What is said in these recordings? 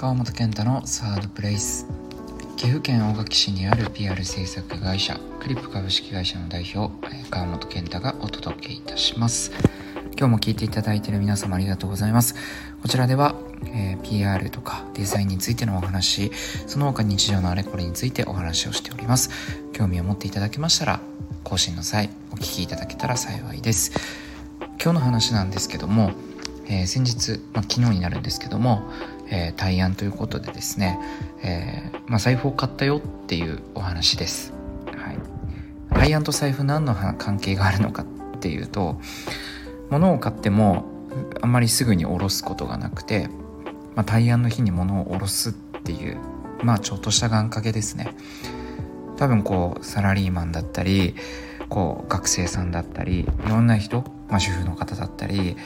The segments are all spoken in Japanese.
川本健太のサードプレイス。岐阜県大垣市にある PR 制作会社クリップ株式会社の代表川本健太がお届けいたします。今日も聞いていただいている皆様ありがとうございます。こちらでは、えー、PR とかデザインについてのお話その他日常のあれこれについてお話をしております。興味を持っていただけましたら更新の際お聞きいただけたら幸いです。今日の話なんですけどもえー、先日、まあ、昨日になるんですけども、えー、対案ということでですね、えー、まあ、財布を買ったよっていうお話です。はい、対案と財布何の関係があるのかっていうと物を買ってもあんまりすぐに下ろすことがなくて、まあ、対案の日に物を下ろすっていうまあちょっとした願掛けですね。多分こうサラリーマンだったりこう学生さんだったりいろんな人、まあ、主婦の方だったり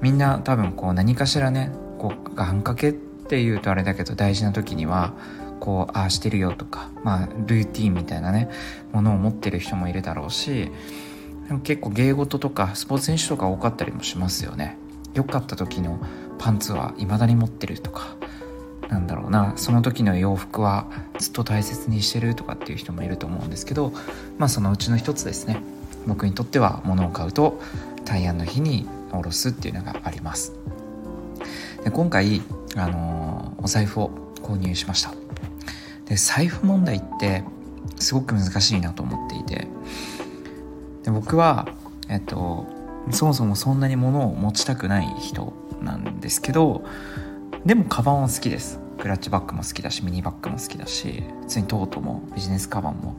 みんな多分こう何かしらねこう願掛けっていうとあれだけど大事な時にはこうああしてるよとかまあルーティンみたいなねものを持ってる人もいるだろうし結構芸事とかスポーツ選手とか多かったりもしますよね。良かった時のパンツは未だに持ってるとかなんだろうな。その時の洋服はずっと大切にしてるとかっていう人もいると思うんですけどまあそのうちの一つですね。僕にとっては物を買うと大安の日におろすっていうのがあります。で今回、あのー、お財布を購入しました。で財布問題ってすごく難しいなと思っていて。で僕はえっとそもそもそんなに物を持ちたくない人なんですけどでもカバンは好きです。クラッチバッグも好きだしミニバッグも好きだし普通にトートもビジネスカバンも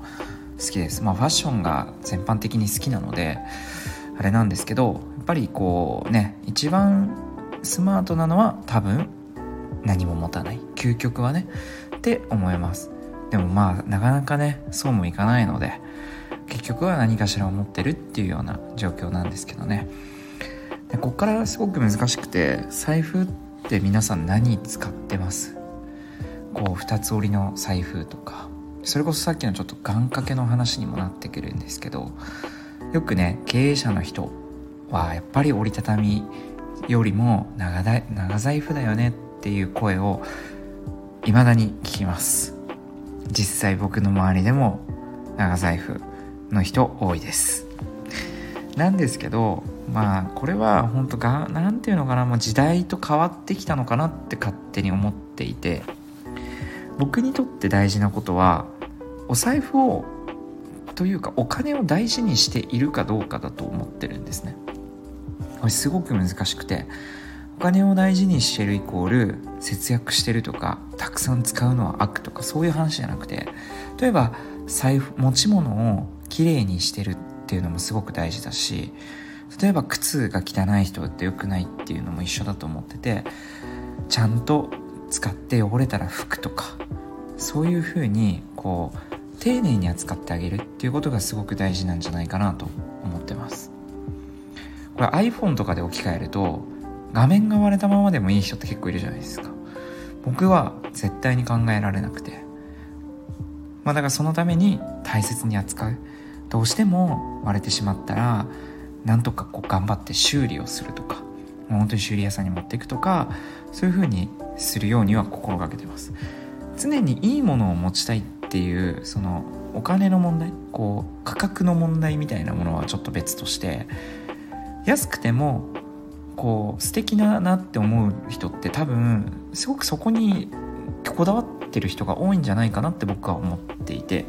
好きです。まあファッションが全般的に好きなのであれなんですけどやっぱりこうね一番スマートなのは多分何も持たない。究極はね。って思います。でもまあなかなかねそうもいかないので結局は何かしらを持ってるっていうような状況なんですけどね。でこっからすごく難しくて財布って皆さん何使ってます？こう二つ折りの財布とか。それこそさっきのちょっと願掛けの話にもなってくるんですけどよくね経営者の人はやっぱり折りたたみよりも長だ長財布だよねっていう声を未だに聞きます。実際僕の周りでも長財布の人多いです。なんですけどまあこれは本当が何て言うのかなもう時代と変わってきたのかなって勝手に思っていて僕にとって大事なことはお財布をというかお金を大事にしているかどうかだと思ってるんですね。すごく難しくてお金を大事にしてるイコール節約してるとかたくさん使うのは悪とかそういう話じゃなくて例えば財布持ち物をきれいにしてるっていうのもすごく大事だし例えば靴が汚い人って良くないっていうのも一緒だと思っててちゃんと使って汚れたら拭くとかそういうふうにこう丁寧に扱ってあげるっていうことがすごく大事なんじゃないかなと思ってます。これ iPhone とかで置き換えると画面が割れたままでもいい人って結構いるじゃないですか。僕は絶対に考えられなくて。まあだからそのために大切に扱う。どうしても割れてしまったらなんとかこう頑張って修理をするとか本当に修理屋さんに持っていくとかそういうふうにするようには心がけてます。常にいいものを持ちたいっていうそのお金の問題こう価格の問題みたいなものはちょっと別として安くてもこう素敵だなって思う人って多分すごくそこにこだわってる人が多いんじゃないかなって僕は思っていて。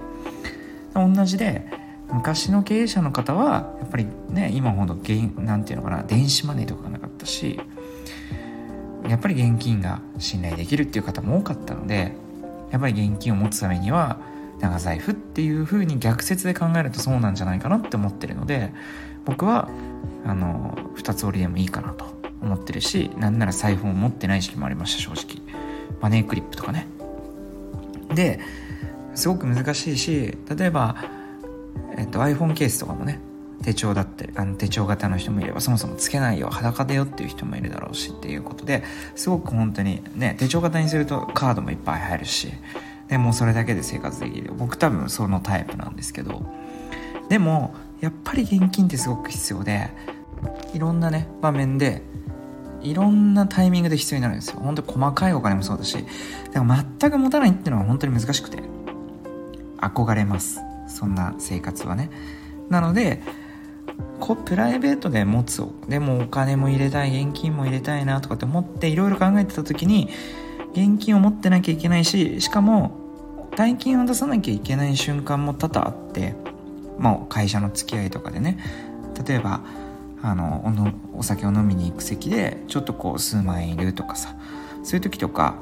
同じで昔の経営者の方はやっぱりね今ほど何て言うのかな電子マネーとかがなかったしやっぱり現金が信頼できるっていう方も多かったのでやっぱり現金を持つためには長財布っていう風に逆説で考えるとそうなんじゃないかなって思ってるので僕はあの2つ折りでもいいかなと思ってるしなんなら財布を持ってない時期もありました正直。マネークリップとかね。ですごく難しいし例えば、えっと、iPhone ケースとかもね手帳だってあの手帳型の人もいればそもそもつけないよ裸でよっていう人もいるだろうしっていうことですごく本当にね手帳型にするとカードもいっぱい入るしでもそれだけで生活できる。僕多分そのタイプなんですけど。でもやっぱり現金ってすごく必要でいろんなね場面でいろんなタイミングで必要になるんですよ。本当に細かいお金もそうだしだから全く持たないっていうのは本当に難しくて憧れます。そんな生活はね。なのでこプライベートで持つでもお金も入れたい現金も入れたいなとかって思っていろいろ考えてた時に現金を持ってなきゃいけないししかも大金を出さなきゃいけない瞬間も多々あってまあ会社の付き合いとかでね。例えばあのお酒を飲みに行く席でちょっとこう数万円いるとかさ。そういう時とか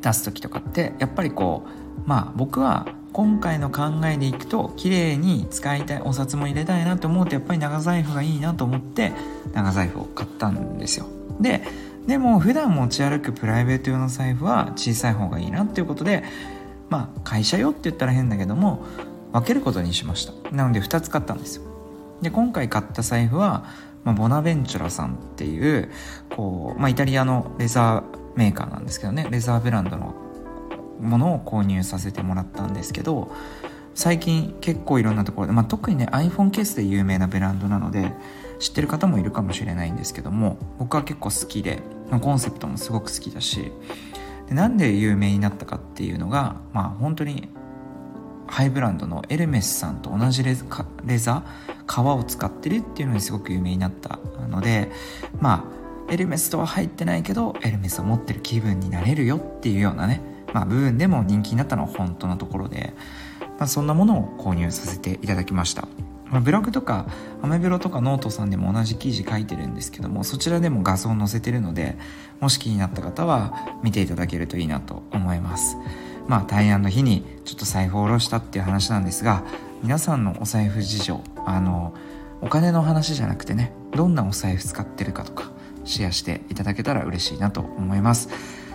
出す時とかってやっぱりこうまあ僕は今回の考えでいくと綺麗に使いたいお札も入れたいなと思うとやっぱり長財布がいいなと思って長財布を買ったんですよ。ででも普段持ち歩くプライベート用の財布は小さい方がいいなっていうことでまあ会社用って言ったら変だけども分けることにしました。なので2つ買ったんですよ。で今回買った財布は、まあ、ボナベンチュラさんっていうこう、まあ、イタリアのレザーメーカーなんですけどね。レザーブランドのものを購入させてもらったんですけど最近結構いろんなところで、まあ、特にね iPhone ケースで有名なブランドなので知ってる方もいるかもしれないんですけども僕は結構好きでコンセプトもすごく好きだしでなんで有名になったかっていうのがまあ本当にハイブランドのエルメスさんと同じレレザ革を使ってるっていうのにすごく有名になったのでまあエルメスとは入ってないけどエルメスを持ってる気分になれるよっていうようなね、まあ、部分でも人気になったのは本当のところで、まあ、そんなものを購入させていただきました、ま、ブログとかアメブロとかノートさんでも同じ記事書いてるんですけどもそちらでも画像を載せてるのでもし気になった方は見ていただけるといいなと思います。まあ大安の日にちょっと財布を下ろしたっていう話なんですが皆さんのお財布事情あのお金の話じゃなくてねどんなお財布使ってるかとかシェアしていただけたら嬉しいなと思います、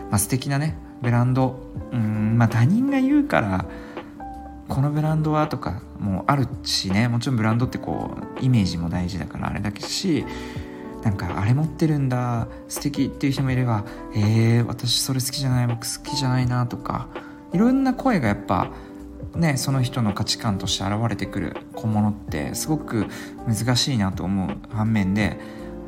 まあ、素敵なねブランドうんまあ他人が言うからこのブランドはとかもあるしねもちろんブランドってこうイメージも大事だからあれだけしなんかあれ持ってるんだ素敵っていう人もいればえー、私それ好きじゃない僕好きじゃないなとかいろんな声がやっぱねその人の価値観として現れてくる小物ってすごく難しいなと思う反面で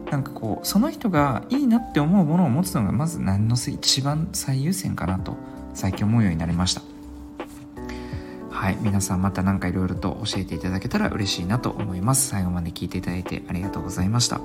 なんかこうその人がいいなって思うものを持つのがまず何のせい一番最優先かなと最近思うようになりました。はい皆さんまた何かいろいろと教えていただけたら嬉しいなと思います。最後まで聞いていただいてありがとうございました。